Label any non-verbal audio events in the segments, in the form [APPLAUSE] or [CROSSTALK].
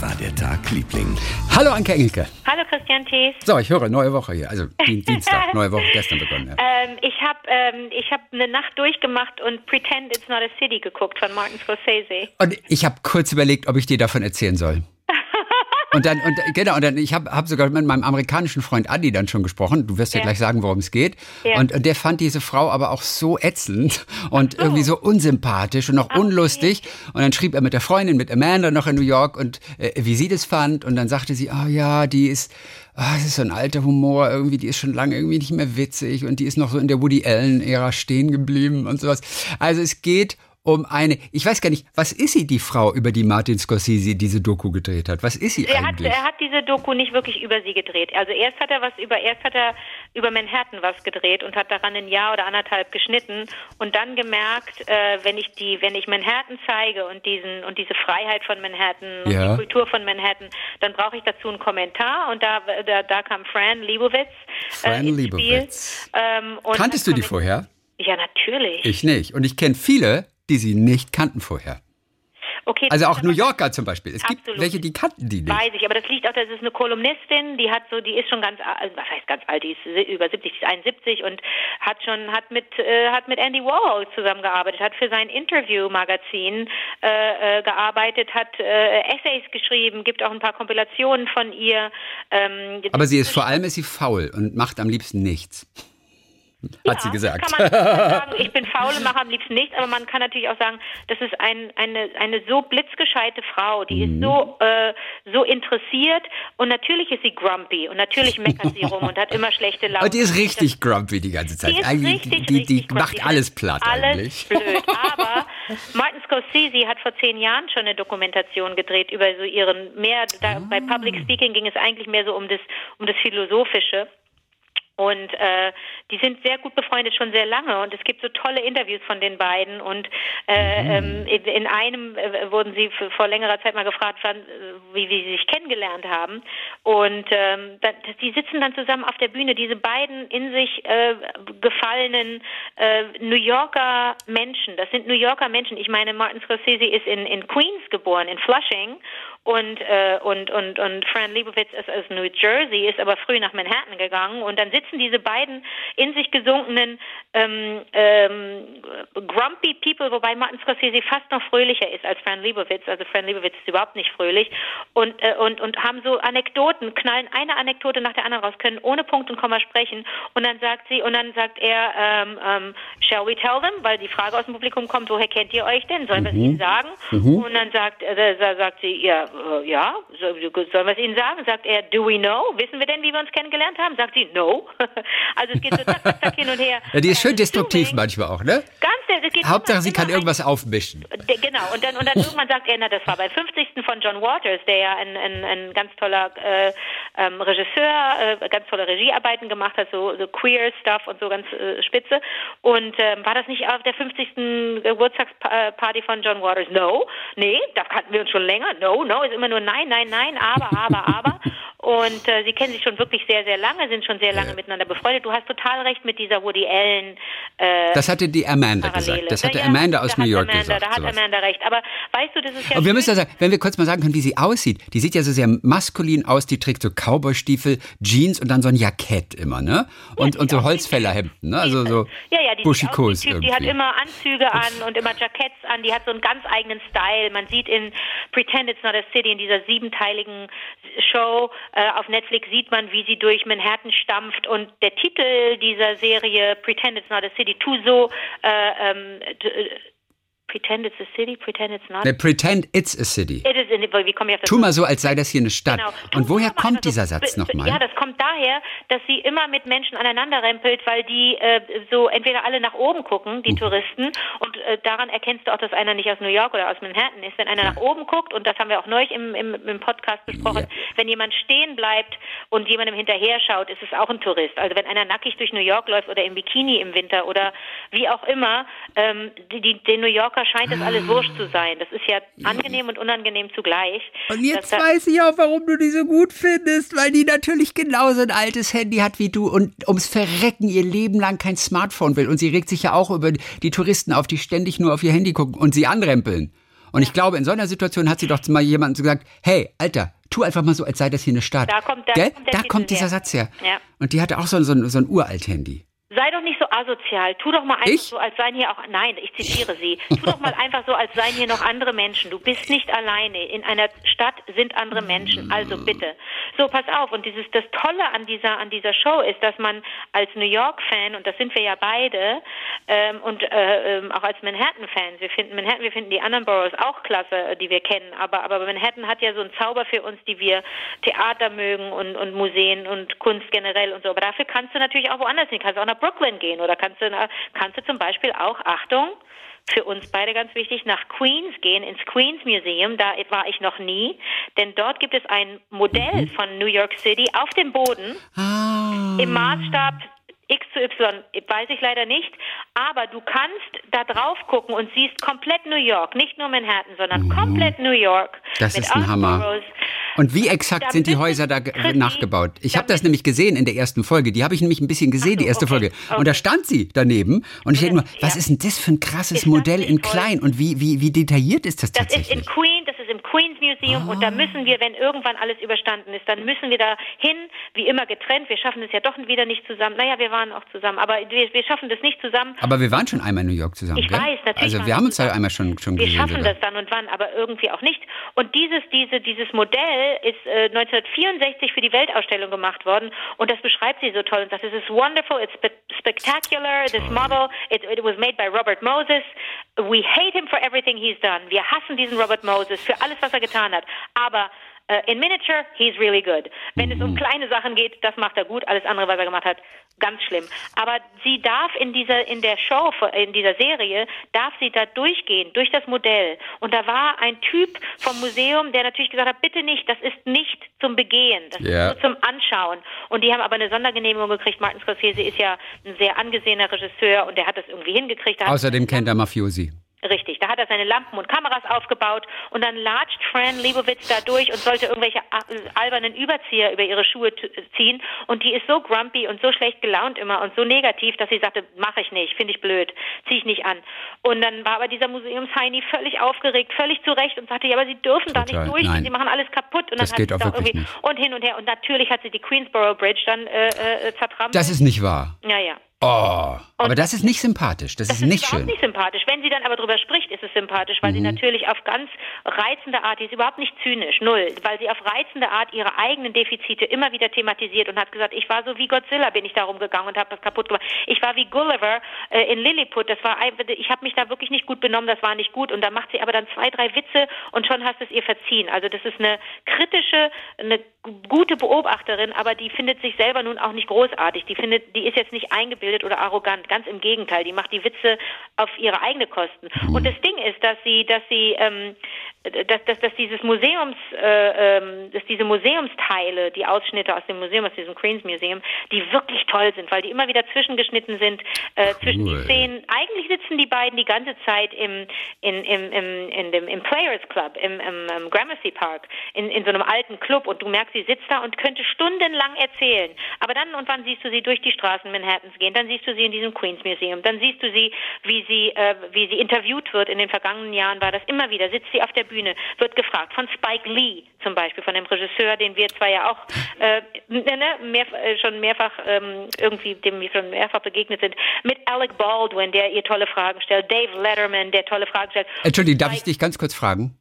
War der Tag, Liebling? Hallo Anke Engelke. Hallo Christian Thies. So, ich höre, neue Woche hier. Also [LAUGHS] Dienstag, neue Woche gestern begonnen. Ja. Ähm, ich habe ähm, hab eine Nacht durchgemacht und Pretend It's Not a City geguckt von Martin Scorsese. Und ich habe kurz überlegt, ob ich dir davon erzählen soll. Und dann, und genau, und dann, ich habe hab sogar mit meinem amerikanischen Freund Adi dann schon gesprochen. Du wirst ja, ja gleich sagen, worum es geht. Ja. Und, und der fand diese Frau aber auch so ätzend und so. irgendwie so unsympathisch und auch okay. unlustig. Und dann schrieb er mit der Freundin, mit Amanda noch in New York und äh, wie sie das fand. Und dann sagte sie, ah oh, ja, die ist, oh, das ist so ein alter Humor, irgendwie, die ist schon lange irgendwie nicht mehr witzig und die ist noch so in der Woody Allen-Ära stehen geblieben und sowas. Also es geht um eine, ich weiß gar nicht, was ist sie, die Frau, über die Martin Scorsese diese Doku gedreht hat? Was ist sie er eigentlich? Hat, er hat diese Doku nicht wirklich über sie gedreht. Also erst hat er was über, erst hat er über Manhattan was gedreht und hat daran ein Jahr oder anderthalb geschnitten und dann gemerkt, äh, wenn ich die, wenn ich Manhattan zeige und diesen und diese Freiheit von Manhattan und Ja. die Kultur von Manhattan, dann brauche ich dazu einen Kommentar und da, da, da kam Fran Lebowitz Fran äh, ins Lebowitz. Spiel. Ähm, und Kanntest du die vorher? Ja, natürlich. Ich nicht. Und ich kenne viele, die sie nicht kannten vorher. okay, Also auch ist New Yorker zum Beispiel. Es gibt Absolut. welche, die kannten die nicht. Weiß ich, aber das liegt auch, das ist eine Kolumnistin, die hat so, die ist schon ganz, also was heißt ganz alt, die ist über 70, die ist 71 und hat schon, hat mit, äh, hat mit Andy Warhol zusammengearbeitet, hat für sein Interview-Magazin äh, äh, gearbeitet, hat äh, Essays geschrieben, gibt auch ein paar Kompilationen von ihr. Ähm, Aber sie ist vor allem ist sie faul und macht am liebsten nichts. Hat Ja, sie gesagt. Kann man, kann [LAUGHS] sagen, ich bin faul und mache am liebsten nichts, aber man kann natürlich auch sagen, das ist ein, eine, eine so blitzgescheite Frau, die Mhm. ist so, äh, so interessiert und natürlich ist sie grumpy und natürlich meckert sie rum und hat immer schlechte Laune. Und die ist richtig grumpy die ganze Zeit. Die Eigentlich, richtig, die, die richtig macht grumpy. alles platt alles eigentlich. blöd. Aber Martin Scorsese hat vor zehn Jahren schon eine Dokumentation gedreht über so ihren mehr. Da, Ah. Bei Public Speaking ging es eigentlich mehr so um das um das Philosophische. Und äh, die sind sehr gut befreundet schon sehr lange. Und es gibt so tolle Interviews von den beiden. Und äh, Mhm. ähm, in, in einem äh, wurden sie vor längerer Zeit mal gefragt, wann, wie, wie sie sich kennengelernt haben. Und ähm, da, die sitzen dann zusammen auf der Bühne, diese beiden in sich äh, gefallenen äh, New Yorker Menschen, das sind New Yorker Menschen, ich meine Martin Scorsese ist in, in Queens geboren, in Flushing und äh, und und und Fran Lebowitz ist aus New Jersey, ist aber früh nach Manhattan gegangen. Und dann sitzen diese beiden in sich gesunkenen ähm, ähm, grumpy People, wobei Martin Scorsese fast noch fröhlicher ist als Fran Lebowitz, also Fran Lebowitz ist überhaupt nicht fröhlich. Und äh, und und haben so Anekdoten, knallen eine Anekdote nach der anderen raus, können ohne Punkt und Komma sprechen. Und dann sagt sie und dann sagt er ähm, ähm, Shall we tell them, weil die Frage aus dem Publikum kommt, woher kennt ihr euch denn? Sollen wir es ihnen sagen? Und dann sagt äh, sagt sie ja äh, ja, so- sollen wir es ihnen sagen? Sagt er, do we know? Wissen wir denn, wie wir uns kennengelernt haben? Sagt sie, no. [LAUGHS] also es geht so zack, zack, zack hin und her. Ja, die ist schön Äh, destruktiv assuming- manchmal auch, ne? Ganz, es geht Hauptsache, immer- sie kann immer irgendwas aufmischen. Genau, und dann, und dann irgendwann sagt er, na, das war beim 50. von John Waters, der ja ein, ein, ein ganz toller äh, ähm, Regisseur, äh, ganz tolle Regiearbeiten gemacht hat, so, so queer Stuff und so ganz äh, spitze. Und ähm, war das nicht auf der 50. Geburtstagsparty von John Waters? No, nee, da kannten wir uns schon länger. No, no, ist immer nur nein, nein, nein, aber, aber, aber. Und äh, sie kennen sich schon wirklich sehr, sehr lange, sind schon sehr lange miteinander befreundet. Du hast total recht mit dieser Woody Allen. Äh, Das hatte die Amanda Parallele. gesagt. Das hatte Ja, Amanda aus New York Amanda, gesagt. Da hat sowas. Amanda recht. Aber weißt du, das ist ja. Und wir müssen ja sagen, wenn wir kurz mal sagen können, wie sie aussieht. Die sieht ja so sehr maskulin aus, die trägt so Cowboystiefel, Jeans und dann so ein Jackett immer, ne? Und, und so Holzfällerhemden, ne? Also so ja, ja, die, Buschikos Typ, die hat immer Anzüge an und immer Jacketts an. Die hat so einen ganz eigenen Style. Man sieht in Pretend It's Not a City, in dieser siebenteiligen Show äh, auf Netflix, sieht man, wie sie durch Manhattan stampft. Und der Titel dieser Serie, Pretend It's Not a City, tu so, äh, ähm, äh, Pretend It's a City, Pretend It's Not. Ne, Pretend it's a city. It is in, wie komme ich auf das Tu mal so, als sei das hier eine Stadt. Genau. Und woher mal kommt dieser so- Satz nochmal? Ja, das kommt daher, dass sie immer mit Menschen aneinander rempelt, weil die äh, so entweder alle nach oben gucken, Mhm. die Touristen, und äh, daran erkennst du auch, dass einer nicht aus New York oder aus Manhattan ist. Wenn einer nach oben guckt, und das haben wir auch neulich im, im, im Podcast besprochen, Ja. wenn jemand stehen bleibt und jemandem hinterher schaut, ist es auch ein Tourist. Also wenn einer nackig durch New York läuft oder im Bikini im Winter oder wie auch immer, ähm, die, die, den New Yorker scheint das alles wurscht zu sein. Das ist ja angenehm und unangenehm zugleich. Und jetzt weiß ich auch, warum du die so gut findest, weil die natürlich genauso ein altes Handy hat wie du und ums Verrecken ihr Leben lang kein Smartphone will. Und sie regt sich ja auch über die Touristen auf, die ständig nur auf ihr Handy gucken und sie anrempeln. Und ich glaube, in so einer Situation hat sie doch mal jemandem gesagt, hey, Alter, tu einfach mal so, als sei das hier eine Stadt. Da kommt, da kommt, der da kommt dieser her. Satz her. Ja. Und die hatte auch so, ein- so, ein- so ein Uralt-Handy. Sei doch nicht asozial. Tu doch mal einfach Ich? so, als seien hier auch. Nein, ich zitiere sie. Tu doch mal einfach so, als seien hier noch andere Menschen. Du bist nicht alleine. In einer Stadt sind andere Menschen. Also bitte. So, pass auf. Und dieses, das Tolle an dieser, an dieser Show ist, dass man als New York-Fan, und das sind wir ja beide, ähm, und äh, ähm, auch als Manhattan-Fans, wir finden Manhattan, wir finden die anderen Boroughs auch klasse, äh, die wir kennen. Aber, aber Manhattan hat ja so einen Zauber für uns, die wir Theater mögen und, und Museen und Kunst generell und so. Aber dafür kannst du natürlich auch woanders hin. Kannst auch nach Brooklyn gehen oder kannst du, nach, kannst du zum Beispiel auch, Achtung, für uns beide ganz wichtig, nach Queens gehen, ins Queens Museum. Da war ich noch nie, denn dort gibt es ein Modell von New York City auf dem Boden Ah. im Maßstab X zu Y, weiß ich leider nicht, aber du kannst da drauf gucken und siehst komplett New York, nicht nur Manhattan, sondern komplett New York. Mhm. Das ist ein Hammer. Und wie exakt Da sind die Häuser da Christi, nachgebaut? Ich habe das nämlich gesehen in der ersten Folge. Die habe ich nämlich ein bisschen gesehen, so, die erste okay, Folge. Und da okay. stand sie daneben. Und ich denke nur, was Ja. ist denn das für ein krasses Ist Modell in toll? klein? Und wie, wie, wie detailliert ist das Das ist in tatsächlich? Queens, das ist im Queens Museum und Ah. da müssen wir, wenn irgendwann alles überstanden ist, dann müssen wir da hin, wie immer getrennt. Wir schaffen es ja doch wieder nicht zusammen. Naja, wir waren auch zusammen, aber wir, wir schaffen das nicht zusammen. Aber wir waren schon einmal in New York zusammen, Ich gell? weiß, natürlich. Also wir haben uns da zusammen. einmal schon, schon Wir gesehen. schaffen sogar. das dann und wann, aber irgendwie auch nicht. Und dieses, diese, dieses Modell ist äh, 1964 für die Weltausstellung gemacht worden und das beschreibt sie so toll und sagt, es ist wonderful, it's spe spectacular, this model, it, it was made by Robert Moses. We hate him for everything he's done. Wir hassen diesen Robert Moses für alles, was er getan hat. Aber äh, in Miniature, he's really good. Wenn es um kleine Sachen geht, das macht er gut. Alles andere, was er gemacht hat, ganz schlimm. Aber sie darf in dieser, in der Show, in dieser Serie, darf sie da durchgehen, durch das Modell. Und da war ein Typ vom Museum, der natürlich gesagt hat, bitte nicht, das ist nicht zum Begehen, das Ja. ist nur zum Anschauen. Und die haben aber eine Sondergenehmigung gekriegt. Martin Scorsese ist ja ein sehr angesehener Regisseur und der hat das irgendwie hingekriegt. Hat Außerdem kennt er Mafiosi. Richtig, da hat er seine Lampen und Kameras aufgebaut und dann latscht Fran Lebowitz da durch und sollte irgendwelche a- albernen Überzieher über ihre Schuhe ziehen und die ist so grumpy und so schlecht gelaunt immer und so negativ, dass sie sagte, mache ich nicht, finde ich blöd, ziehe ich nicht an. Und dann war aber dieser Museumsheini völlig aufgeregt, völlig zurecht und sagte, ja, aber sie dürfen da Total, nicht durch, nein. sie machen alles kaputt und Das dann geht hat auch da irgendwie nicht. und hin und her und natürlich hat sie die Queensboro Bridge dann äh, äh, zertrampelt. Das ist nicht wahr. ja, ja. Oh, aber das ist nicht sympathisch. Das, Das ist ist nicht überhaupt schön. nicht sympathisch. Wenn sie dann aber drüber spricht, ist es sympathisch, weil Mhm. sie natürlich auf ganz reizende Art, die ist überhaupt nicht zynisch, null, weil sie auf reizende Art ihre eigenen Defizite immer wieder thematisiert und hat gesagt, ich war so wie Godzilla, bin ich da rumgegangen und habe das kaputt gemacht. Ich war wie Gulliver äh, in Lilliput, das war ein, ich habe mich da wirklich nicht gut benommen, das war nicht gut und da macht sie aber dann zwei, drei Witze und schon hast du es ihr verziehen. Also das ist eine kritische, eine gute Beobachterin, aber die findet sich selber nun auch nicht großartig. Die findet, die ist jetzt nicht eingebildet oder arrogant, ganz im Gegenteil. Die macht die Witze auf ihre eigene Kosten. Und das Ding ist, dass sie, dass sie, ähm, dass, dass, dass dieses Museums, äh, ähm, dass diese Museumsteile, die Ausschnitte aus dem Museum, aus diesem Queens Museum, die wirklich toll sind, weil die immer wieder zwischengeschnitten sind äh, zwischen die Cool. Szenen. Eigentlich sitzen die beiden die ganze Zeit im in, im, im, in dem im Players Club im, im, im Gramercy Park in, in so einem alten Club und du merkst, sie sitzt da und könnte stundenlang erzählen. Aber dann und wann siehst du sie durch die Straßen Manhattans gehen? Dann siehst du sie in diesem Queens Museum. Dann siehst du sie, wie sie äh, wie sie interviewt wird. In den vergangenen Jahren war das immer wieder. Sitzt sie auf der Bühne, wird gefragt von Spike Lee zum Beispiel, von dem Regisseur, den wir zwar ja auch äh, ne, ne, mehr, äh, schon mehrfach ähm, irgendwie dem wir schon mehrfach begegnet sind, mit Alec Baldwin, der ihr tolle Fragen stellt, Dave Letterman, der tolle Fragen stellt. Entschuldigung, darf ich dich ganz kurz fragen?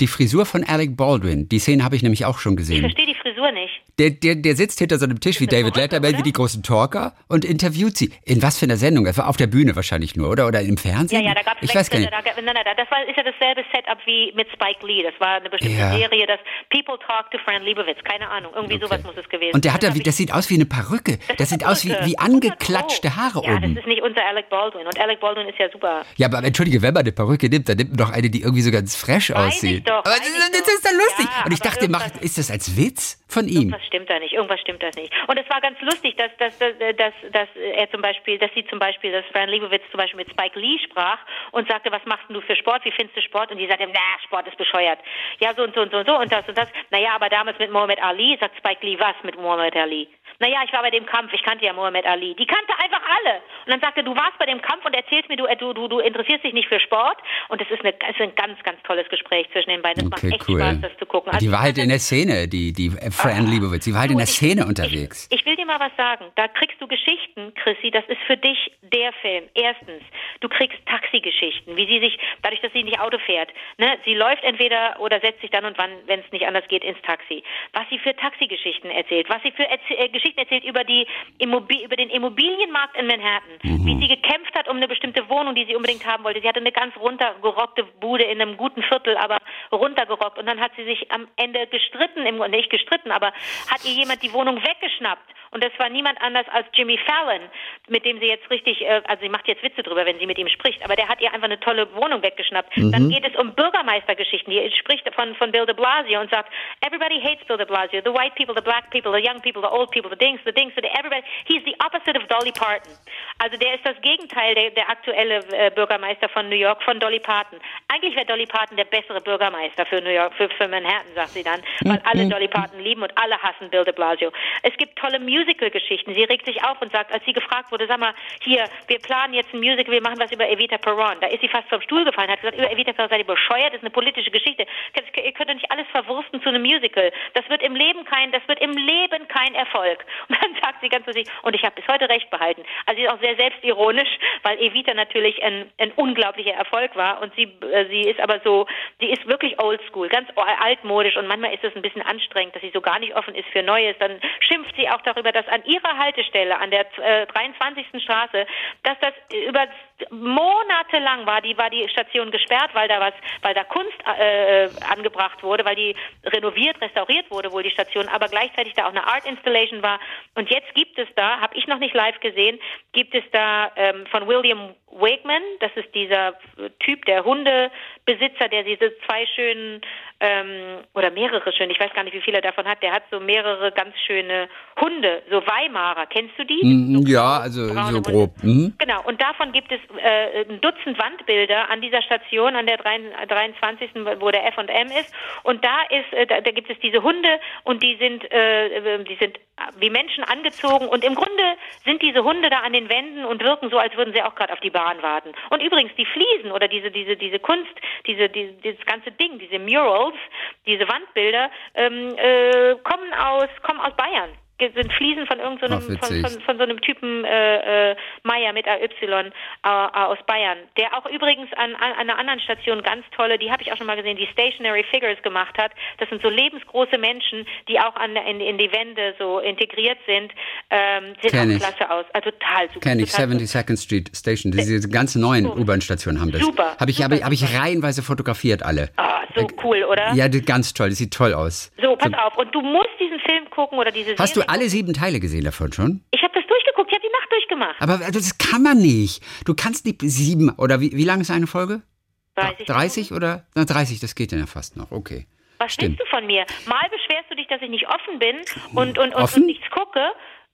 Die Frisur von Alec Baldwin, die Szene habe ich nämlich auch schon Ich gesehen. verstehe die Frisur nicht. Der, der, der sitzt hinter so einem Tisch wie David Letterman, wie die großen Talker und interviewt sie. In was für einer Sendung? Das war auf der Bühne wahrscheinlich nur, oder? Oder im Ja, Fernsehen? ja, da gab es ich weiß gar nicht. Da, gab- nein, nein, das war, ist ja dasselbe Setup wie mit Spike Lee. Das war eine bestimmte Ja. Serie, das People Talk to Fran Lebowitz. Keine Ahnung, irgendwie Okay. sowas muss es gewesen Und der hat sein. da, wie, hab das sieht aus wie eine Perücke. ich- Das sieht aus wie, wie angeklatschte Haare ja, oben. das ist nicht unser Alec Baldwin. Und Alec Baldwin ist ja super. Ja, aber entschuldige, wenn man eine Perücke nimmt, dann nimmt man doch eine, die irgendwie so ganz fresh Weiß aussieht. Doch, aber das, das ist dann lustig. Ja, Und ich dachte, macht, ist das als Witz? von ihm. Irgendwas stimmt da nicht, irgendwas stimmt da nicht. Und es war ganz lustig, dass, dass, dass, dass, dass er zum Beispiel, dass sie zum Beispiel, dass Fran Lebowitz zum Beispiel mit Spike Lee sprach und sagte, was machst du für Sport, wie findest du Sport? Und die sagte, na, Sport ist bescheuert. Ja, so und so und so und so und das und das. Naja, aber damals mit Muhammad Ali, sagt Spike Lee, was mit Muhammad Ali? Naja, ich war bei dem Kampf, ich kannte ja Muhammad Ali. Die kannte einfach alle. Und dann sagte, du warst bei dem Kampf und erzählst mir, du, du, du, du interessierst dich nicht für Sport. Und es ist, eine, es ist ein ganz, ganz tolles Gespräch zwischen den beiden. Es Okay, macht echt cool. Spaß, das zu gucken. Also die war halt in der Szene, die, die Fran Lebowitz. Die war halt in der ich- Szene unterwegs. Ich, ich will dir mal was sagen. Da kriegst du Geschichten, Chrissy. Das ist für dich der Film. Erstens, du kriegst Taxigeschichten, wie sie sich, dadurch, dass sie nicht Auto fährt, ne, sie läuft entweder oder setzt sich dann und wann, wenn es nicht anders geht, ins Taxi. Was sie für Taxigeschichten erzählt, was sie für Erz äh, Geschichten erzählt über die Immobi über den Immobilienmarkt in Manhattan, wie sie gekämpft hat um eine bestimmte Wohnung, die sie unbedingt haben wollte. Sie hatte eine ganz runtergerockte Bude in einem guten Viertel, aber runtergerockt. Und dann hat sie sich am Ende gestritten, im, nicht gestritten, aber hat ihr jemand die Wohnung weggeschnappt. Und das war niemand anders als Jimmy Fallon, mit dem sie jetzt richtig, äh, also sie macht jetzt Witze drüber, wenn sie mit ihm spricht, aber der hat ihr einfach eine tolle Wohnung weggeschnappt. Dann geht es um Bürgermeistergeschichten. Die spricht von, von Bill de Blasio und sagt, everybody hates Bill de Blasio. The white people, the black people, the young people, the old people, the dings, the dings, the everybody. He's the opposite of Dolly Parton. Also der ist das Gegenteil, der, der aktuelle äh, Bürgermeister von New York, von Dolly Parton. Eigentlich wäre Dolly Parton der bessere Bürgermeister für New York, für, für Manhattan, sagt sie dann, weil alle Dolly Parton lieben und alle hassen Bill de Blasio. Es gibt tolle Musical-Geschichten. Sie regt sich auf und sagt, als sie gefragt wurde, sag mal, hier, wir planen jetzt ein Musical, wir machen was über Evita Peron. Da ist sie fast vom Stuhl gefallen, hat gesagt, über Evita Peron seid ihr bescheuert, das ist eine politische Geschichte. Ihr könnt doch nicht alles verwursten zu einem Musical. Das wird im Leben kein, das wird im Leben kein Erfolg. Und dann sagt sie ganz so sich, und ich habe bis heute recht behalten. Also sie ist auch sehr selbstironisch, weil Evita natürlich ein, ein unglaublicher Erfolg war und sie, äh, sie ist aber so, sie ist wirklich oldschool, ganz altmodisch und manchmal ist es ein bisschen anstrengend, dass sie so gar nicht offen ist für Neues. Dann schimpft sie auch darüber, dass an ihrer Haltestelle, an der äh, 23. Straße, dass das über monatelang war, die war die Station gesperrt, weil da was, weil da Kunst äh, angebracht wurde, weil die renoviert, restauriert wurde wohl die Station, aber gleichzeitig da auch eine Art Installation war. Und jetzt gibt es da, habe ich noch nicht live gesehen, gibt es da ähm, von William Wakeman, das ist dieser Typ, der Hundebesitzer, der diese zwei schönen ähm, oder mehrere schöne, ich weiß gar nicht, wie viele er davon hat, der hat so mehrere ganz schöne Hunde, so Weimarer, kennst du die? Mm, So ja, also so grob. Mhm. Genau, und davon gibt es äh, ein Dutzend Wandbilder an dieser Station, an der 23., wo der F&M ist. Und da ist, äh, da, da gibt es diese Hunde und die sind, äh, die sind wie Menschen angezogen und im Grunde sind diese Hunde da an den Wänden und wirken so, als würden sie auch gerade auf die Bahn warten. Und übrigens die Fliesen oder diese diese diese Kunst, diese, diese dieses ganze Ding, diese Murals, diese Wandbilder ähm, äh, kommen aus kommen aus Bayern sind Fliesen von irgendeinem Ach, von, von, von so einem Typen äh, äh, Meier mit AY äh, aus Bayern, der auch übrigens an, an einer anderen Station ganz tolle, die habe ich auch schon mal gesehen, die Stationary Figures gemacht hat. Das sind so lebensgroße Menschen, die auch an, in, in die Wände so integriert sind. Ähm, sehen Kenn auch ich. klasse aus. Also total super. Kenn ich, total 72nd Street Station. Diese ganz neuen U-Bahn-Stationen haben das. Super, Habe ich, hab ich, hab ich reihenweise fotografiert, alle. Ah, so cool, oder? Ja, ganz toll. Das sieht toll aus. So, pass auf. Und du musst diesen Film gucken oder diese Hast du Alle sieben Teile gesehen davon schon? Ich habe das durchgeguckt. Ich habe die Nacht durchgemacht. Aber das kann man nicht. Du kannst die sieben, oder wie, wie lang ist eine Folge? 30. 30 oder? Na, 30, das geht dann ja fast noch. Okay. Was Stimmt. willst du von mir? Mal beschwerst du dich, dass ich nicht offen bin und, und, und, Offen? und nichts gucke.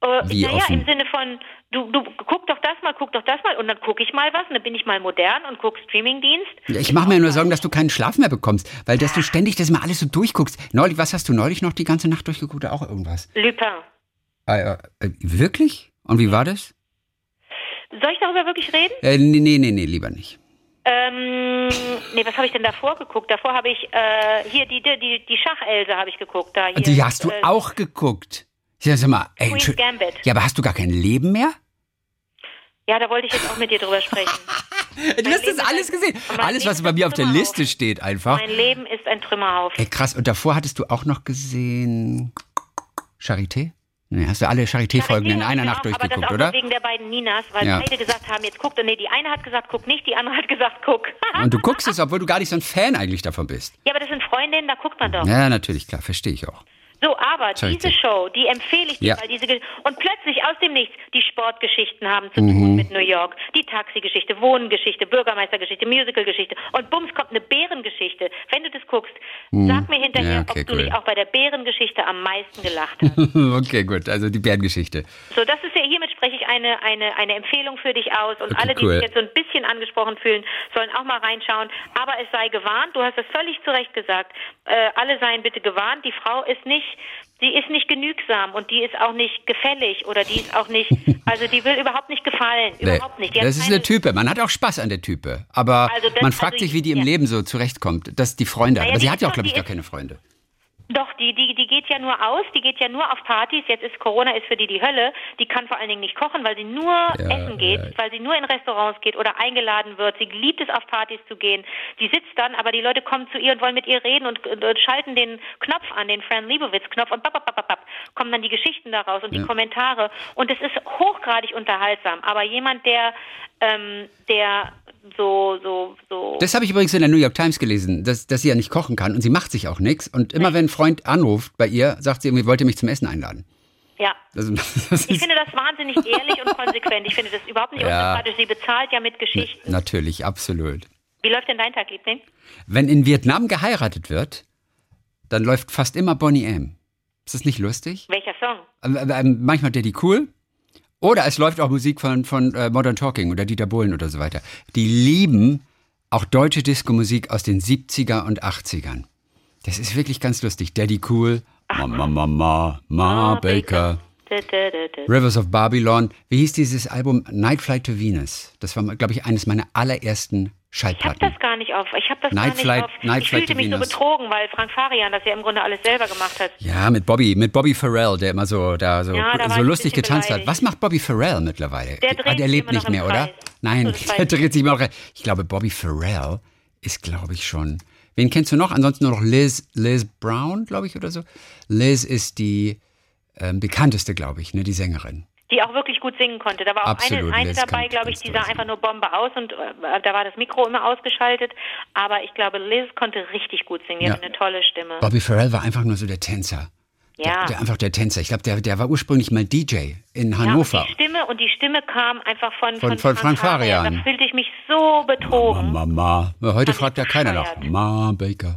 Äh, naja, im Sinne von, du, du guck doch das mal, guck doch das mal und dann gucke ich mal was und dann bin ich mal modern und guck Streamingdienst. Ich mache mir nur Sorgen, dass du keinen Schlaf mehr bekommst, weil dass du ständig das mal alles so durchguckst. Neulich, was hast du neulich noch die ganze Nacht durchgeguckt? Auch irgendwas. Lupin. Äh, äh, wirklich? Und wie war das? Soll ich darüber wirklich reden? Äh, nee, nee, nee, nee, lieber nicht. Ähm, nee, was habe ich denn davor geguckt? Davor habe ich, äh, hier, die, die, die, die Schachelse habe ich geguckt. Da, hier, Die hast du äh, auch geguckt. Ja, sag mal, ey, Queen's Gambit. ja, aber hast du gar kein Leben mehr? Ja, da wollte ich jetzt auch mit dir drüber sprechen. [LAUGHS] Du hast das alles gesehen. Alles, was bei mir auf der. Liste steht, einfach. Mein Leben ist ein Trümmerhaufen. Ey, krass. Und davor hattest du auch noch gesehen Charité? Nee, hast du alle Charité-Folgen in Charité einer hab ich Nacht auch, aber das durchgeguckt, auch oder? wegen der beiden Ninas, weil Ja. beide gesagt haben, jetzt guckt. Und nee, die eine hat gesagt, guck nicht, die andere hat gesagt, guck. [LAUGHS] Und du guckst es, obwohl du gar nicht so ein Fan eigentlich davon bist. ja, aber das sind Freundinnen, da guckt man doch. Ja, natürlich, klar, verstehe ich auch. So, aber Charity. diese Show, die empfehle ich dir, Ja. weil diese Ge- und plötzlich aus dem Nichts die Sportgeschichten haben zu tun Mhm. mit New York, die Taxigeschichte, Wohngeschichte, Bürgermeistergeschichte, Musicalgeschichte und bums kommt eine Bärengeschichte. Wenn du das guckst, sag mir hinterher, Mhm. Ja, okay, ob du cool. nicht auch bei der Bärengeschichte am meisten gelacht [LAUGHS] hast. okay, gut. Also die Bärengeschichte. So, das ist ja, hiermit spreche ich eine, eine, eine Empfehlung für dich aus und Okay, alle, die cool. sich jetzt so ein bisschen angesprochen fühlen, sollen auch mal reinschauen. Aber es sei gewarnt, du hast es völlig zu Recht gesagt, äh, alle seien bitte gewarnt, die Frau ist nicht, die ist nicht genügsam und die ist auch nicht gefällig oder die ist auch nicht, [LAUGHS] also die will überhaupt nicht gefallen, Nee, überhaupt nicht. Die das ist eine Type. Man hat auch Spaß an der Type. Aber Also das- man fragt also sich, wie die im ja. Leben so zurechtkommt, dass die Freunde hat. Naja, Aber sie hat ja auch, glaube ich, gar keine Freunde. Doch, die, die, die geht ja nur aus, die geht ja nur auf Partys. Jetzt ist Corona ist für die die Hölle. Die kann vor allen Dingen nicht kochen, weil sie nur essen geht, ja. weil sie nur in Restaurants geht oder eingeladen wird. Sie liebt es, auf Partys zu gehen. Die sitzt dann, aber die Leute kommen zu ihr und wollen mit ihr reden und, und, und schalten den Knopf an, den Fran Lebowitz-Knopf und bap, kommen dann die Geschichten daraus und die Kommentare. Und es ist hochgradig unterhaltsam. Aber jemand, der, ähm, der so, so, so. Das habe ich übrigens in der New York Times gelesen, dass, dass sie ja nicht kochen kann und sie macht sich auch nichts. Und immer wenn ein Freund anruft bei ihr, sagt sie irgendwie, wollt ihr mich zum Essen einladen. ja. Das, [LAUGHS] das Ich finde das wahnsinnig ehrlich und konsequent. Ich finde das überhaupt nicht [LAUGHS] Ja. unsympathisch. Sie bezahlt ja mit Geschichten. natürlich, absolut. Wie läuft denn dein Tag, Liebling? Wenn in Vietnam geheiratet wird, dann läuft fast immer Bonnie M. Ist das nicht lustig? Welcher Song? Ähm, ähm, Manchmal Daddy Cool. Oder es läuft auch Musik von, von äh, Modern Talking oder Dieter Bohlen oder so weiter. Die lieben auch deutsche Disco-Musik aus den 70er und 80ern. Das ist wirklich ganz lustig. Daddy Cool, Mama, Mama, Ma Baker. Rivers of Babylon. Wie hieß dieses Album? Night Flight to Venus. Das war, glaube ich, eines meiner allerersten Ich habe Schallplatten. das gar nicht auf. Ich habe das Night gar nicht Flight- auf. Night ich Flight fühlte mich so Venus. betrogen, weil Frank Farian das ja im Grunde alles selber gemacht hat. Ja, mit Bobby, mit Bobby Farrell, der immer so da so, Ja, da so lustig getanzt hat. Was macht Bobby Farrell mittlerweile? Der dreht ah, der lebt nicht mehr, oder? Nein, So, [LAUGHS] der dreht sich immer noch. Ich glaube, Bobby Farrell ist, glaube ich, schon. Wen kennst du noch? Ansonsten nur noch Liz, Liz Brown, glaube ich, oder so. Liz ist die ähm, bekannteste, glaube ich, ne, die Sängerin. Die auch wirklich gut singen konnte. Da war auch Absolut, eine, eine dabei, glaube ich, die sah einfach nur Bombe aus und äh, da war das Mikro immer ausgeschaltet. Aber ich glaube, Liz konnte richtig gut singen. Die Ja. hatte eine tolle Stimme. Bobby Farrell war einfach nur so der Tänzer. Ja. Der, der, einfach der Tänzer. Ich glaube, der, der war ursprünglich mal DJ in Ja, Hannover. und die Stimme und die Stimme kam einfach von, Von- von Frank Farian. Da fühlte ich mich so betrogen. Mama. Heute Fand fragt ja keiner nach. bescheuert. Ma Baker.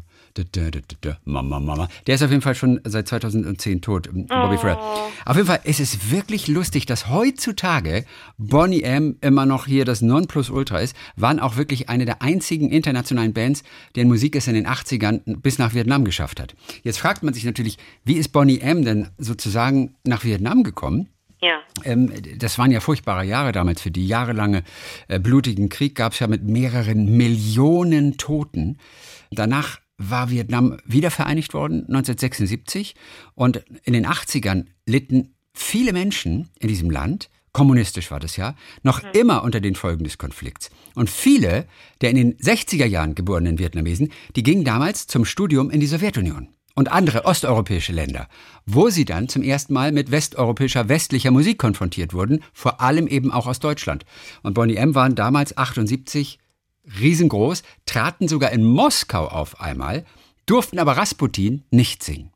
Mama, Mama. Der ist auf jeden Fall schon seit 2010 tot, ähm, Bobby Farrell. Auf jeden Fall ist es wirklich lustig, dass heutzutage Bonnie M. immer noch hier das Nonplusultra ist, waren auch wirklich eine der einzigen internationalen Bands, deren Musik es in den 80ern bis nach Vietnam geschafft hat. Jetzt fragt man sich natürlich, wie ist Bonnie M. denn sozusagen nach Vietnam gekommen? Ja. Ähm, das waren ja furchtbare Jahre damals für die jahrelange äh, blutigen Krieg gab es ja mit mehreren Millionen Toten. Danach war Vietnam wiedervereinigt worden 1976 und in den 80ern litten viele Menschen in diesem Land kommunistisch war das ja, noch immer unter den Folgen des Konflikts. Und viele der in den 60er Jahren geborenen Vietnamesen, die gingen damals zum Studium in die Sowjetunion und andere osteuropäische Länder, wo sie dann zum ersten Mal mit westeuropäischer westlicher Musik konfrontiert wurden, vor allem eben auch aus Deutschland. Und Bonnie M waren damals 78 riesengroß, traten sogar in Moskau auf einmal, durften aber Rasputin nicht singen.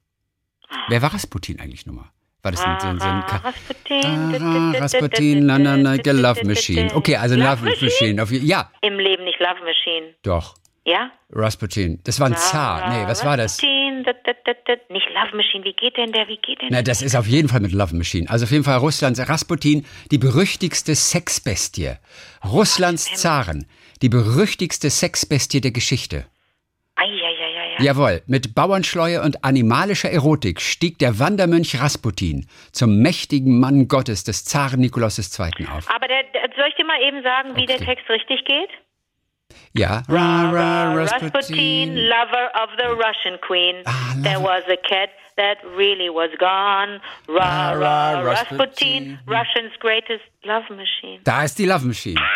Wer war Rasputin eigentlich nochmal? War das ein, so ein, so ein Ka Rasputin. Ah, Rasputin, na, na, na, der Love Machine. Okay, also Love Machine. Ja, Im Leben nicht Love Machine. doch. Ja? Rasputin. Das war ein Zar. Nee, was war das? Nicht Love Machine. Wie geht denn der? Wie geht denn Na, das ist auf jeden Fall mit Love Machine. Also auf jeden Fall Russlands Rasputin, die berüchtigste Sexbestie. Russlands Zaren, die berüchtigste Sexbestie der Geschichte. Jawohl, mit Bauernschleue und animalischer Erotik stieg der Wandermönch Rasputin zum mächtigen Mann Gottes des Zaren Nikolaus II. auf. Aber der, der, soll ich dir mal eben sagen, wie der Okay. Text richtig geht? Ja. Ra, ra, Rasputin, Rasputin. lover of the Russian queen. Ah, There was a cat that really was gone. Ra, ra, ra, Rasputin, Rasputin. Russian's greatest love machine. Da ist die Love Machine. [LAUGHS]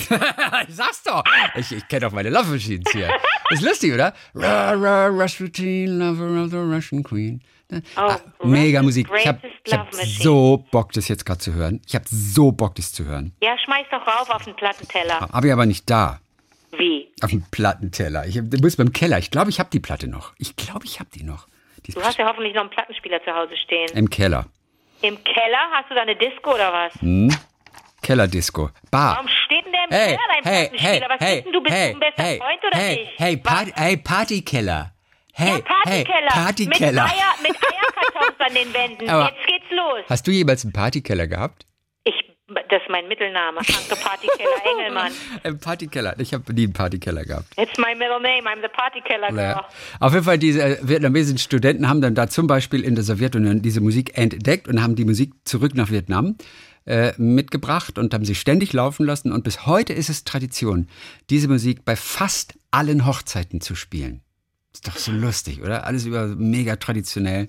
[LAUGHS] ich sag's doch. Ich, ich kenne doch meine Love Machines hier. Ist lustig, oder? Ra, ra, Rasputin, lover of the Russian queen. Ah, mega Musik. Ich greatest ich hab so Bock, das jetzt gerade zu hören. Ich habe so Bock, das zu hören. Ja, schmeiß doch rauf auf den Plattenteller. Habe ich aber nicht da. Wie? Auf dem Plattenteller. Ich hab- du bist beim Keller. Ich glaube, ich habe die Platte noch. Ich glaube, ich habe die noch. Du hast ja hoffentlich noch einen Plattenspieler zu Hause stehen. Im Keller. Im Keller? Hast du da eine Disco oder was? Hm? Kellerdisco. Bar. Warum steht denn der im Hey, Keller dein hey, hey, was hey, denn du? Bist hey, ein bester hey, Freund oder hey, nicht? hey? Party, hey, Partykeller. Hey, ja, Partykeller. hey, Partykeller. Mit, Eier, mit Eierkartons an den Wänden. Aber- Jetzt geht's los. Hast du jemals einen Partykeller gehabt? Ich, das ist mein Mittelname. Anke Partykeller Engelmann. [LAUGHS] Ein Partykeller. Ich habe nie einen Partykeller gehabt. It's my middle name. I'm the Partykeller girl. Ja. Auf jeden Fall, diese äh, vietnamesischen Studenten haben dann da zum Beispiel in der Sowjetunion diese Musik entdeckt und haben die Musik zurück nach Vietnam äh, mitgebracht und haben sie ständig laufen lassen. Und bis heute ist es Tradition, diese Musik bei fast allen Hochzeiten zu spielen. Ist doch so lustig, oder? Alles über mega traditionell.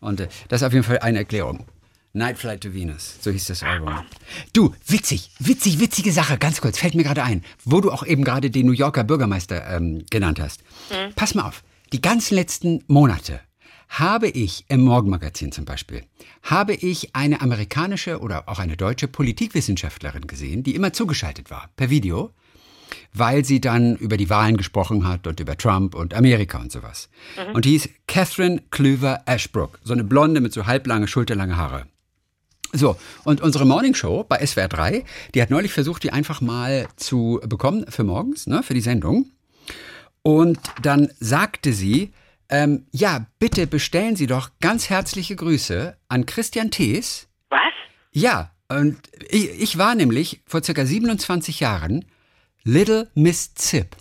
Und äh, das ist auf jeden Fall eine Erklärung. Night Flight to Venus, so hieß das Album. Du, witzig, witzig, witzige Sache, ganz kurz, fällt mir gerade ein, wo du auch eben gerade den New Yorker Bürgermeister ähm, genannt hast. Pass mal auf, die ganzen letzten Monate habe ich im Morgenmagazin zum Beispiel, habe ich eine amerikanische oder auch eine deutsche Politikwissenschaftlerin gesehen, die immer zugeschaltet war, per Video, weil sie dann über die Wahlen gesprochen hat und über Trump und Amerika und sowas. Und die hieß Catherine Klüver Ashbrook, so eine Blonde mit so halblange, schulterlange Haare. So, und unsere Morning Show bei SWR 3, die hat neulich versucht, die einfach mal zu bekommen für morgens, ne, für die Sendung. Und dann sagte sie, ähm, ja, bitte bestellen Sie doch ganz herzliche Grüße an Christian Thees. Was? Ja, und ich, ich war nämlich vor circa 27 Jahren Little Miss Zip.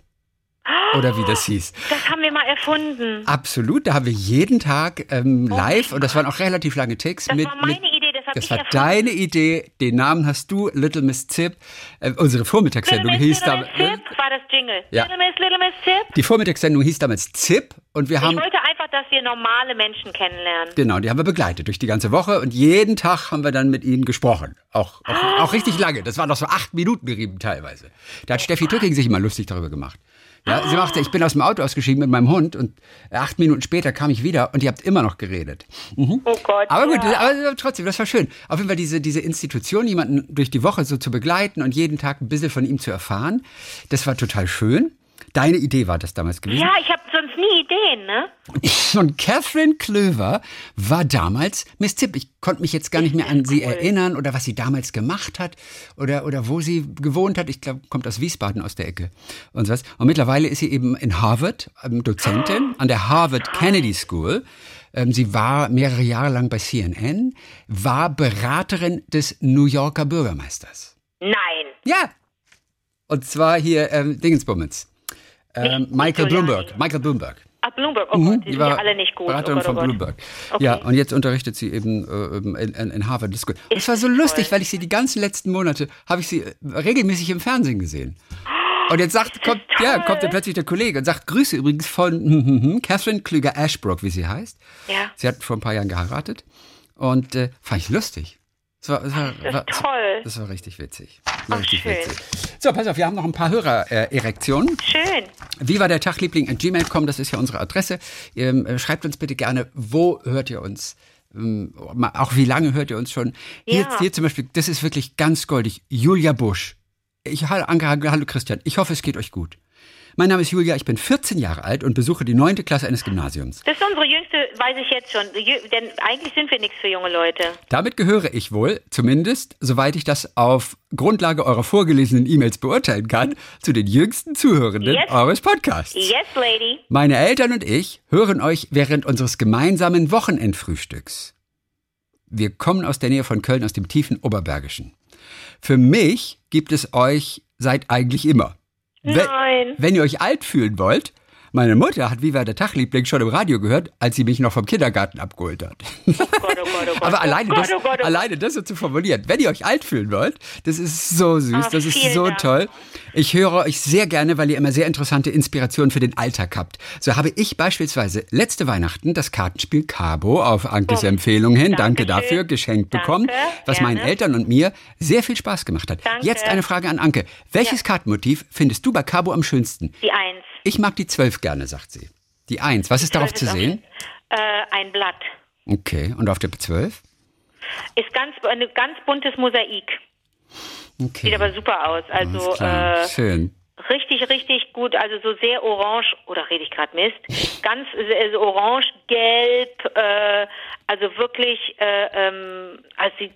Oder wie das hieß. Das haben wir mal erfunden. Absolut, da haben wir jeden Tag ähm, live, und das waren auch relativ lange Ticks. Das mit, war meine mit, Idee, das ich war deine Idee, den Namen hast du, Little Miss Zip. Äh, unsere Vormittagssendung Little Miss, hieß Little damals. Miss Zip war das Jingle. Ja. Little Miss, Little Miss Zip. Die Vormittagssendung hieß damals Zip und wir Ich haben. wollte einfach, dass wir normale Menschen kennenlernen. Genau, die haben wir begleitet durch die ganze Woche und jeden Tag haben wir dann mit ihnen gesprochen. Auch, auch, auch richtig lange. Das waren doch so acht Minuten gerieben teilweise. Da hat Steffi Tücking sich immer lustig darüber gemacht. Ja, sie machte, ich bin aus dem Auto ausgestiegen mit meinem Hund und acht Minuten später kam ich wieder und ihr habt immer noch geredet. Mhm. Oh Gott. Aber gut, ja. aber trotzdem, das war schön. Auf jeden Fall diese, diese Institution, jemanden durch die Woche so zu begleiten und jeden Tag ein bisschen von ihm zu erfahren, das war total schön. Deine Idee war das damals gewesen. Ja, ich habe sonst nie Ideen, ne? [LAUGHS] Und Catherine Klöver war damals Miss Zipp. Ich konnte mich jetzt gar nicht mehr an sie erinnern oder was sie damals gemacht hat oder, oder wo sie gewohnt hat. Ich glaube, kommt aus Wiesbaden aus der Ecke und sowas. Und mittlerweile ist sie eben in Harvard ähm, Dozentin an der Harvard Kennedy School. Ähm, Sie war mehrere Jahre lang bei CNN, war Beraterin des New Yorker Bürgermeisters. Nein. Ja. Und zwar hier ähm, Dingensbummens. Ähm, Michael. Bloomberg. Michael Bloomberg. Ah, Bloomberg. Oh Gott, die Mhm. Die sind war ja alle nicht gut. Beraterin oh Gott, von oh Gott. Bloomberg. Okay. Ja, und jetzt unterrichtet sie eben äh, in, in, in Harvard School. Das war so toll. lustig, weil ich sie die ganzen letzten Monate, habe ich sie äh, regelmäßig im Fernsehen gesehen. Und jetzt sagt, kommt, toll. ja, kommt dann plötzlich der Kollege und sagt, Grüße übrigens von hm, hm, hm, Catherine Klüger Ashbrook, wie sie heißt. Ja. Sie hat vor ein paar Jahren geheiratet. Und äh, fand ich lustig. Das war, das war, Das [LAUGHS] war, toll. das war richtig witzig. Ach, richtig schön. witzig. So, pass auf, wir haben noch ein paar Hörer-Erektionen. Schön. Wie war der Tagliebling at gmail.com, das ist ja unsere Adresse. Ähm, äh, schreibt uns bitte gerne, wo hört ihr uns? Ähm, auch wie lange hört ihr uns schon? Hier, Ja. hier zum Beispiel, das ist wirklich ganz goldig. Julia Busch. Ich, hallo, Anke, hallo Christian. Ich hoffe, es geht euch gut. Mein Name ist Julia, ich bin 14 Jahre alt und besuche die neunte Klasse eines Gymnasiums. Das ist unsere jüngste, weiß ich jetzt schon. Denn eigentlich sind wir nichts für junge Leute. Damit gehöre ich wohl, zumindest, soweit ich das auf Grundlage eurer vorgelesenen E-Mails beurteilen kann, zu den jüngsten Zuhörenden Yes. eures Podcasts. Yes, lady. Meine Eltern und ich hören euch während unseres gemeinsamen Wochenendfrühstücks. Wir kommen aus der Nähe von Köln, aus dem tiefen Oberbergischen. Für mich gibt es euch seit eigentlich immer. Wenn, Nein. wenn ihr euch alt fühlen wollt, meine Mutter hat Viva der Tagliebling schon im Radio gehört, als sie mich noch vom Kindergarten abgeholt hat. Oh Gott, oh Gott, oh Gott. [LAUGHS] Aber alleine, das, alleine das so zu formulieren, wenn ihr euch alt fühlen wollt, das ist so süß, das ist so Dank. toll. Ich höre euch sehr gerne, weil ihr immer sehr interessante Inspirationen für den Alltag habt. So habe ich beispielsweise letzte Weihnachten das Kartenspiel Cabo auf Ankes Empfehlung hin, danke Dankeschön. dafür, geschenkt Danke, bekommen, was meinen gerne. Eltern und mir sehr viel Spaß gemacht hat. Danke. Jetzt eine Frage an Anke. Welches Kartenmotiv findest du bei Cabo am schönsten? Die Eins. Ich mag die Zwölf gerne, sagt sie. Die Eins, was ist darauf zu ist auch- sehen? Äh, ein Blatt. Okay, und auf der Zwölf? Ist ganz, ein ganz buntes Mosaik. Okay. Sieht aber super aus. Also äh, Schön. richtig, richtig gut. Also so sehr orange, oder rede ich gerade Mist? [LAUGHS] Ganz äh, so orange, gelb, Also wirklich, äh, ähm, also sie äh,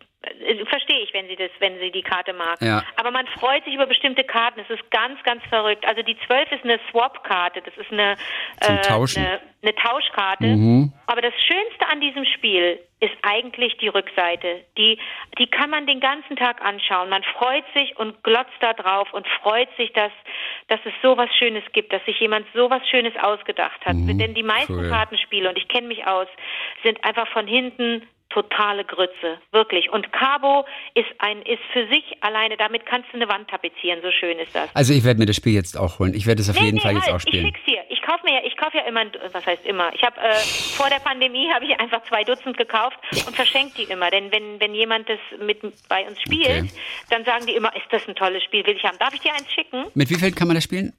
Verstehe ich, wenn sie das, wenn sie die Karte mag. Ja. Aber man freut sich über bestimmte Karten. Es ist ganz, ganz verrückt. Also die 12 ist eine Swap-Karte. Das ist eine, äh, eine, eine Tauschkarte. Mhm. Aber das Schönste an diesem Spiel ist eigentlich die Rückseite. Die, die kann man den ganzen Tag anschauen. Man freut sich und glotzt da drauf und freut sich, dass, dass es so was Schönes gibt, dass sich jemand so was Schönes ausgedacht hat. Denn die meisten Mhm. cool. Kartenspiele, und ich kenne mich aus, sind einfach von hinten totale Grütze, wirklich. Und Cabo ist ein ist für sich alleine, damit kannst du eine Wand tapezieren, so schön ist das. Also ich werde mir das Spiel jetzt auch holen. Ich werde es auf jeden Fall jetzt halt, auch spielen. Ich schick's dir. Ich kaufe mir ja, ich kaufe ja immer, ein- was heißt immer? Ich habe äh, vor der Pandemie habe ich einfach zwei Dutzend gekauft und verschenke die immer. Denn wenn wenn jemand das mit bei uns spielt, Okay. dann sagen die immer, ist das ein tolles Spiel, will ich haben. Darf ich dir eins schicken? Mit wie viel kann man das spielen?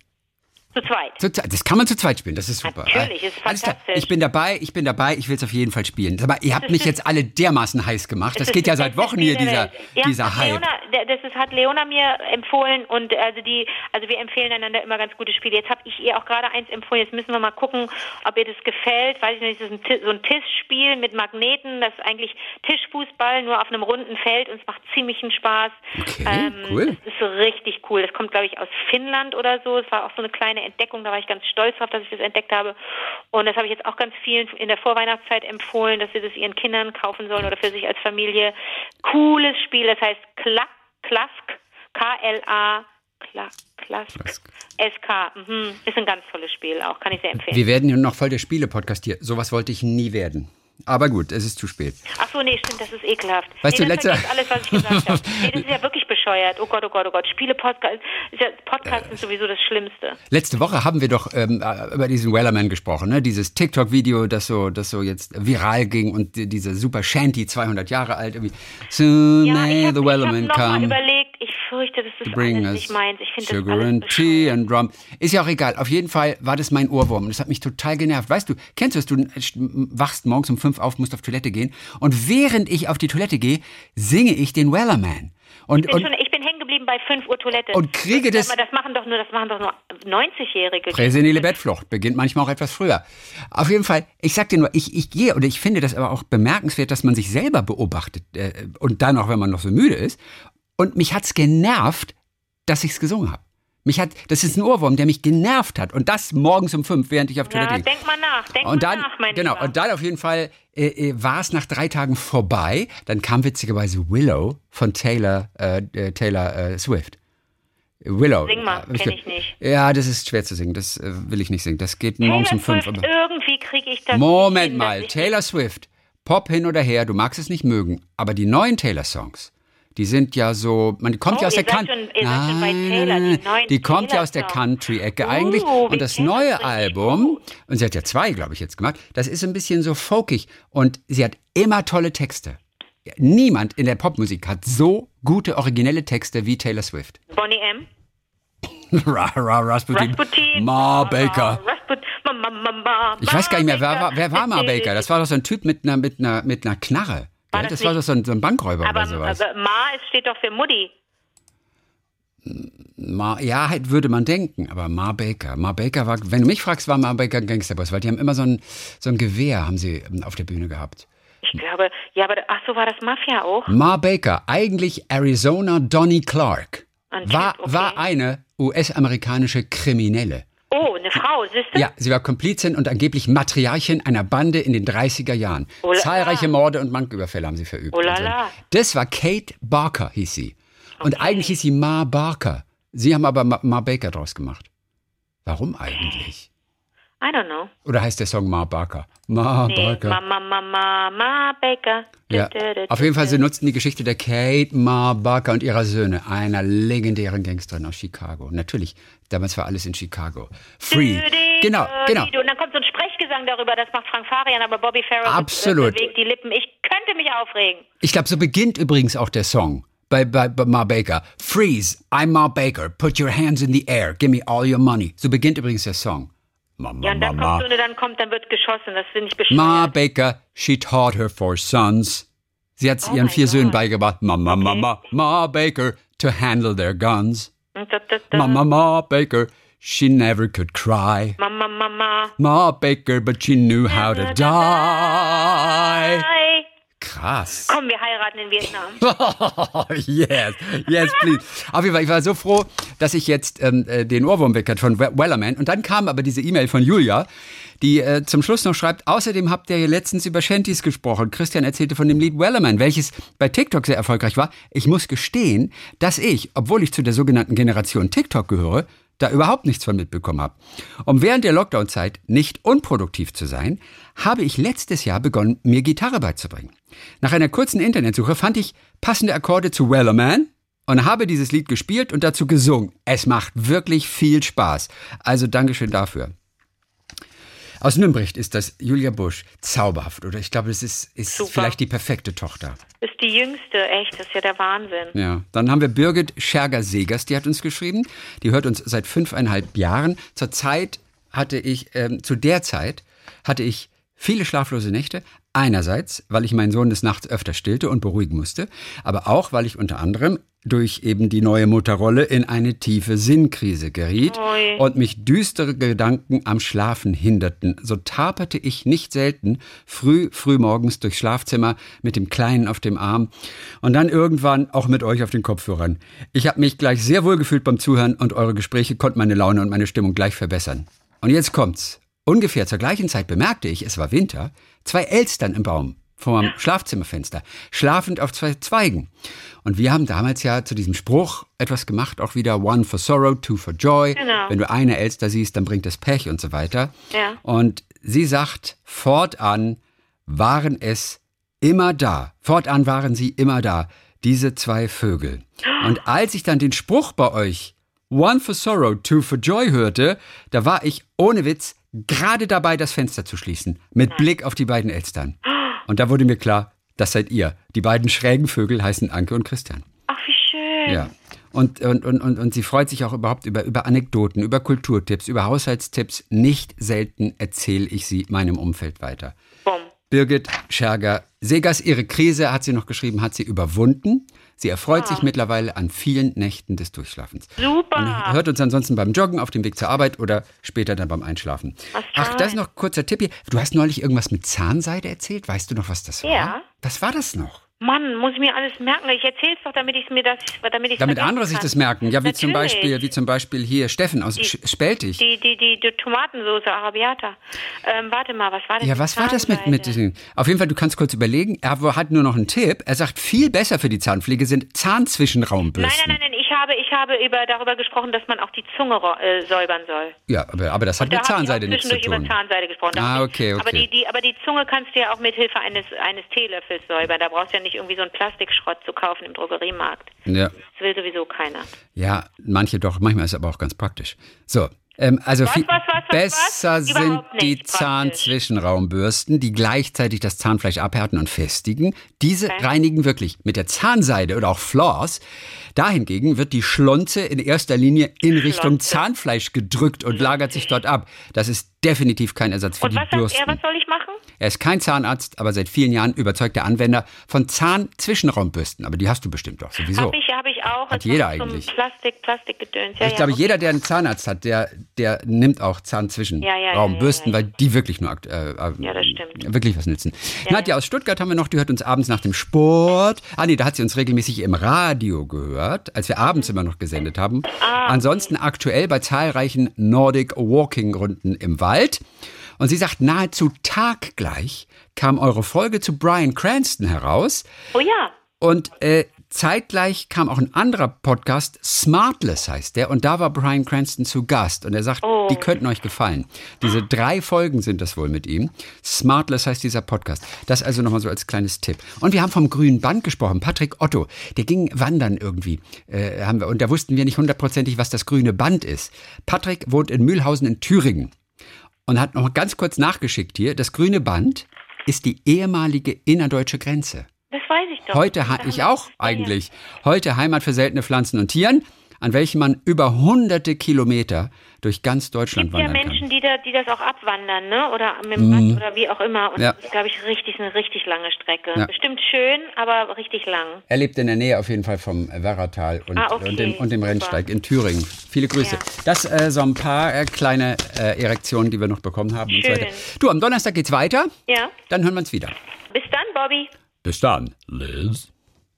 Zu zweit. Das kann man zu zweit spielen, das ist super. Natürlich, ist fantastisch. Ich bin dabei, ich bin dabei, ich will es auf jeden Fall spielen. Aber ihr habt mich jetzt alle dermaßen heiß gemacht. Das geht ja seit Wochen hier, dieser, ja, dieser Hype. Leona, das ist, hat Leona mir empfohlen und also die, also wir empfehlen einander immer ganz gute Spiele. Jetzt habe ich ihr auch gerade eins empfohlen. Jetzt müssen wir mal gucken, ob ihr das gefällt. Weiß ich nicht, das ist so ein Tischspiel mit Magneten. Das ist eigentlich Tischfußball nur auf einem runden Feld und es macht ziemlichen Spaß. Okay, cool. Das ist richtig cool. Das kommt, glaube ich, aus Finnland oder so. Es war auch so eine kleine Entdeckung. Da war ich ganz stolz drauf, dass ich das entdeckt habe. Und das habe ich jetzt auch ganz vielen in der Vorweihnachtszeit empfohlen, dass sie das ihren Kindern kaufen sollen oder für sich als Familie. Cooles Spiel. Das heißt Kla Klask. K-L-A. Kla Klask. S-K. Mhm. Ist ein ganz tolles Spiel auch. Kann ich sehr empfehlen. Wir werden hier noch voll der Spiele-Podcast hier. Sowas wollte ich nie werden. Aber gut, es ist zu spät. Ach so, nee, stimmt, das ist ekelhaft. Weißt nee, du, das letzte- alles, was ich gesagt habe. [LAUGHS] Nee, das ist ja wirklich bescheuert. Oh Gott, oh Gott, oh Gott. Spiele, Podcast, ist ja, Podcasts sind sowieso das Schlimmste. Letzte Woche haben wir doch ähm, äh, über diesen Wellerman gesprochen, ne? Dieses TikTok-Video, das so, das so jetzt viral ging und die- diese super Shanty, 200 Jahre alt, irgendwie. Soon Ja, may the Wellerman come. überlegt, fürchte, das ist alles nicht meins. Ich finde das sugar alles and and rum. Ist ja auch egal. Auf jeden Fall war das mein Ohrwurm. Das hat mich total genervt. Weißt du, kennst du es? Du wachst morgens um fünf auf, musst auf Toilette gehen. Und während ich auf die Toilette gehe, singe ich den Wellerman. Und, Ich bin, und schon, ich bin hängen geblieben bei 5 Uhr Toilette. Und kriege das- Aber das machen doch nur, das machen doch nur 90-Jährige. Präsenile Bettflucht beginnt manchmal auch etwas früher. Auf jeden Fall, ich sag dir nur, ich, ich gehe und ich finde das aber auch bemerkenswert, dass man sich selber beobachtet äh, und dann auch, wenn man noch so müde ist. Und mich hat's genervt, dass ich's gesungen habe. Mich hat, das ist ein Ohrwurm, der mich genervt hat. Und das morgens um fünf, während ich auf Toilette Ja, ging. denk mal nach, denk Und mal dann, nach, mein genau, Lieber. und dann auf jeden Fall äh, äh, war es nach drei Tagen vorbei. Dann kam witzigerweise Willow von Taylor, äh, äh, Taylor äh, Swift. Willow. Sing mal, Äh, kenn ich nicht. Ja, das ist schwer zu singen. Das will ich nicht singen. Das geht morgens um Taylor fünf. Swift, irgendwie kriege ich das Moment hin, mal, Taylor Swift, Pop hin oder her, du magst es nicht mögen, aber die neuen Taylor-Songs, die sind ja so, man kommt Oh, ja aus der Country. bei Taylor, die die kommt ja aus der. Country-Ecke eigentlich. wie Und das neue Album, und sie hat ja zwei, glaube ich, jetzt gemacht, das ist ein bisschen so folkig und sie hat immer tolle Texte. Niemand in der Popmusik hat so gute originelle Texte wie Taylor Swift. Bonnie M. [LAUGHS] Ra, ra, Rasputin. Rasputin. Ma Baker. Rasput ma, ma, ma, Ich weiß gar nicht mehr, wer wer war Ma Baker? Das war doch so ein Typ mit einer, mit einer, mit einer Knarre. War gell? das Das war doch so ein, so ein Bankräuber aber, oder sowas. aber Ma ist, steht doch für Mutti. Ma, ja, halt würde man denken, aber Ma Baker. Ma Baker war, wenn du mich fragst, war Ma Baker ein Gangsterboss, weil die haben immer so ein, so ein Gewehr, haben sie ähm, auf der Bühne gehabt. Ich glaube, ja, aber ach so war das Mafia auch. Ma Baker, eigentlich Arizona Donnie Clark, Ein war, Typ, okay. war eine US-amerikanische Kriminelle. Frau, siehst du? Ja, sie war Komplizin und angeblich Matriarchin einer Bande in den 30er Jahren. Oh. Zahlreiche Morde und Banküberfälle haben sie verübt. Oh. Das war Kate Barker, hieß sie. Und eigentlich hieß sie Ma Barker. Sie haben aber Ma, Ma Baker draus gemacht. Warum eigentlich? I don't know. Oder heißt der Song Ma Barker? Ma Nee, Barker. Mama, Mama, Ma Baker. Ja. Auf jeden Fall, sie nutzten die Geschichte der Kate Ma Barker und ihrer Söhne, einer legendären Gangsterin aus Chicago. Natürlich, damals war alles in Chicago. Free. Genau, genau. Und dann kommt so ein Sprechgesang darüber, das macht Frank Farian, aber Bobby Farrow Absolut. bewegt die Lippen. Ich könnte mich aufregen. Ich glaube, so beginnt übrigens auch der Song bei, bei, bei Ma Baker. Freeze, I'm Ma Baker. Put your hands in the air. Give me all your money. So beginnt übrigens der Song. Ma, ma, Ja, und dann ma, kommt ma. so dann kommt, dann wird geschossen. Das finde ich bescheuert. Ma Baker, she taught her four sons. Sie hat Oh ihren vier Söhnen God. beigebracht. Ma, ma, ma, Okay. ma, ma Baker to handle their guns. Und da, da, da. Ma, ma, ma Baker, she never could cry. Mama, Mama. Ma Baker, but she knew how to die. Krass. Komm, wir heiraten in Vietnam. [LAUGHS] yes, yes, please. Auf jeden Fall, ich war so froh, dass ich jetzt ähm, äh, den Ohrwurm weg hatte von Wellerman. Und dann kam aber diese E-Mail von Julia, die äh, zum Schluss noch schreibt, außerdem habt ihr letztens über Shanties gesprochen. Christian erzählte von dem Lied Wellerman, welches bei TikTok sehr erfolgreich war. Ich muss gestehen, dass ich, obwohl ich zu der sogenannten Generation TikTok gehöre, da überhaupt nichts von mitbekommen habe. Um während der Lockdown-Zeit nicht unproduktiv zu sein, habe ich letztes Jahr begonnen, mir Gitarre beizubringen. Nach einer kurzen Internetsuche fand ich passende Akkorde zu Wellerman und habe dieses Lied gespielt und dazu gesungen. Es macht wirklich viel Spaß. Also Dankeschön dafür. Aus Nürnberg ist das Julia Busch zauberhaft, oder? Ich glaube, das ist, ist vielleicht die perfekte Tochter. Ist die jüngste, echt, das ist ja der Wahnsinn. Ja, dann haben wir Birgit Scherger-Segers, die hat uns geschrieben. Die hört uns seit fünfeinhalb Jahren. Zur Zeit hatte ich, ähm, zu der Zeit hatte ich viele schlaflose Nächte. Einerseits, weil ich meinen Sohn des Nachts öfter stillte und beruhigen musste, aber auch, weil ich unter anderem durch eben die neue Mutterrolle in eine tiefe Sinnkrise geriet Oi. und mich düstere Gedanken am Schlafen hinderten. So taperte ich nicht selten früh, früh morgens durchs Schlafzimmer mit dem Kleinen auf dem Arm und dann irgendwann auch mit euch auf den Kopfhörern. Ich habe mich gleich sehr wohl gefühlt beim Zuhören und eure Gespräche konnten meine Laune und meine Stimmung gleich verbessern. Und jetzt kommt's. Ungefähr zur gleichen Zeit bemerkte ich, es war Winter, zwei Elstern im Baum vor meinem Schlafzimmerfenster, schlafend auf zwei Zweigen. Und wir haben damals ja zu diesem Spruch etwas gemacht, auch wieder One for Sorrow, Two for Joy. Genau. Wenn du eine Elster siehst, dann bringt das Pech und so weiter. Ja. Und sie sagt, fortan waren es immer da. Fortan waren sie immer da, diese zwei Vögel. Und als ich dann den Spruch bei euch One for Sorrow, Two for Joy hörte, da war ich ohne Witz gerade dabei, das Fenster zu schließen, mit Blick auf die beiden Elstern. Und da wurde mir klar, das seid ihr. Die beiden schrägen Vögel heißen Anke und Christian. Ach, wie schön. Ja. Und, und, und, und, und sie freut sich auch überhaupt über, über Anekdoten, über Kulturtipps, über Haushaltstipps. Nicht selten erzähle ich sie meinem Umfeld weiter. Bom. Birgit Scherger Segers, ihre Krise, hat sie noch geschrieben, hat sie überwunden. Sie erfreut ah. sich mittlerweile an vielen Nächten des Durchschlafens. Super. Und hört uns ansonsten beim Joggen auf dem Weg zur Arbeit oder später dann beim Einschlafen. Ach, das ist noch ein kurzer Tipp hier. Du hast neulich irgendwas mit Zahnseide erzählt. Weißt du noch, was das war? Ja. Was war das noch? Mann, muss ich mir alles merken? Ich erzähl's doch, damit ich mir das, damit ich Damit andere sich das merken. Ja, wie Natürlich. zum Beispiel, wie zum Beispiel hier Steffen aus die, Speltig. Die, die, die, die Tomatensauce Arabiata. Ähm, warte mal, was war das? Ja, was war das mit, mit diesen? Auf jeden Fall, du kannst kurz überlegen. Er hat nur noch einen Tipp. Er sagt, viel besser für die Zahnpflege sind Zahnzwischenraumbürsten. Nein, nein, nein, nein. Ich habe, ich habe über, darüber gesprochen, dass man auch die Zunge äh, säubern soll. Ja, aber, aber das hat mit Zahnseide nichts zu tun. über Zahnseide gesprochen. Ah, okay, okay. Aber die, die, aber die Zunge kannst du ja auch mit Hilfe eines, eines Teelöffels säubern. Da brauchst du ja nicht irgendwie so ein Plastik Schrott zu kaufen im Drogeriemarkt. Ja. Das will sowieso keiner. Ja, manche doch. Manchmal ist es aber auch ganz praktisch. So, ähm, also was, was, was, besser sind die Zahnzwischenraumbürsten, die gleichzeitig das Zahnfleisch abhärten und festigen. Diese okay. reinigen wirklich mit der Zahnseide oder auch Floss. Dahingegen wird die Schlonze in erster Linie in Richtung Zahnfleisch gedrückt und lagert sich dort ab. Das ist definitiv kein Ersatz für und die was Bürsten. Er, was soll ich machen? Er ist kein Zahnarzt, aber seit vielen Jahren überzeugter Anwender von Zahnzwischenraumbürsten. Aber die hast du bestimmt doch sowieso. Habe ich, hab ich auch. Hat jeder eigentlich. Plastik, Plastikgedöns. Ja, ich ja, glaube, okay. jeder, der einen Zahnarzt hat, der, der nimmt auch Zahnzwischenraumbürsten, ja, weil die wirklich nur äh, äh, wirklich was nützen. Nadja aus Stuttgart haben wir noch, die hört uns abends nach dem Sport. Ah nee, da hat sie uns regelmäßig im Radio gehört, als wir abends immer noch gesendet haben. Ah, Ansonsten aktuell bei zahlreichen Nordic Walking Runden im Wald. Und sie sagt, nahezu taggleich kam eure Folge zu Brian Cranston heraus. Oh ja. Und äh, zeitgleich kam auch ein anderer Podcast, Smartless heißt der, und da war Brian Cranston zu Gast. Und er sagt, oh. die könnten euch gefallen. Diese drei Folgen sind das wohl mit ihm. Smartless heißt dieser Podcast. Das also nochmal so als kleines Tipp. Und wir haben vom grünen Band gesprochen. Patrick Otto, der ging wandern irgendwie. Äh, haben wir, und da wussten wir nicht hundertprozentig, was das grüne Band ist. Patrick wohnt in Mühlhausen in Thüringen und hat noch ganz kurz nachgeschickt hier, das grüne Band ist die ehemalige innerdeutsche Grenze. Das weiß ich doch. Heute, ich auch eigentlich. Heute Heimat für seltene Pflanzen und Tieren an welchem man über hunderte Kilometer durch ganz Deutschland wandern kann. Es gibt ja Menschen, die, da, die das auch abwandern, ne? oder mit dem Rad mm. oder wie auch immer. Und ja. das ist, glaube ich, richtig, eine richtig lange Strecke. Ja. Bestimmt schön, aber richtig lang. Er lebt in der Nähe auf jeden Fall vom Werratal und, ah, okay. und, dem, und dem Rennsteig in Thüringen. Viele Grüße. Ja. Das äh, so ein paar äh, kleine äh, Erektionen, die wir noch bekommen haben. Schön. Und so weiter. Du, am Donnerstag geht's weiter. Ja. Dann hören wir uns wieder. Bis dann, Bobby. Bis dann, Liz.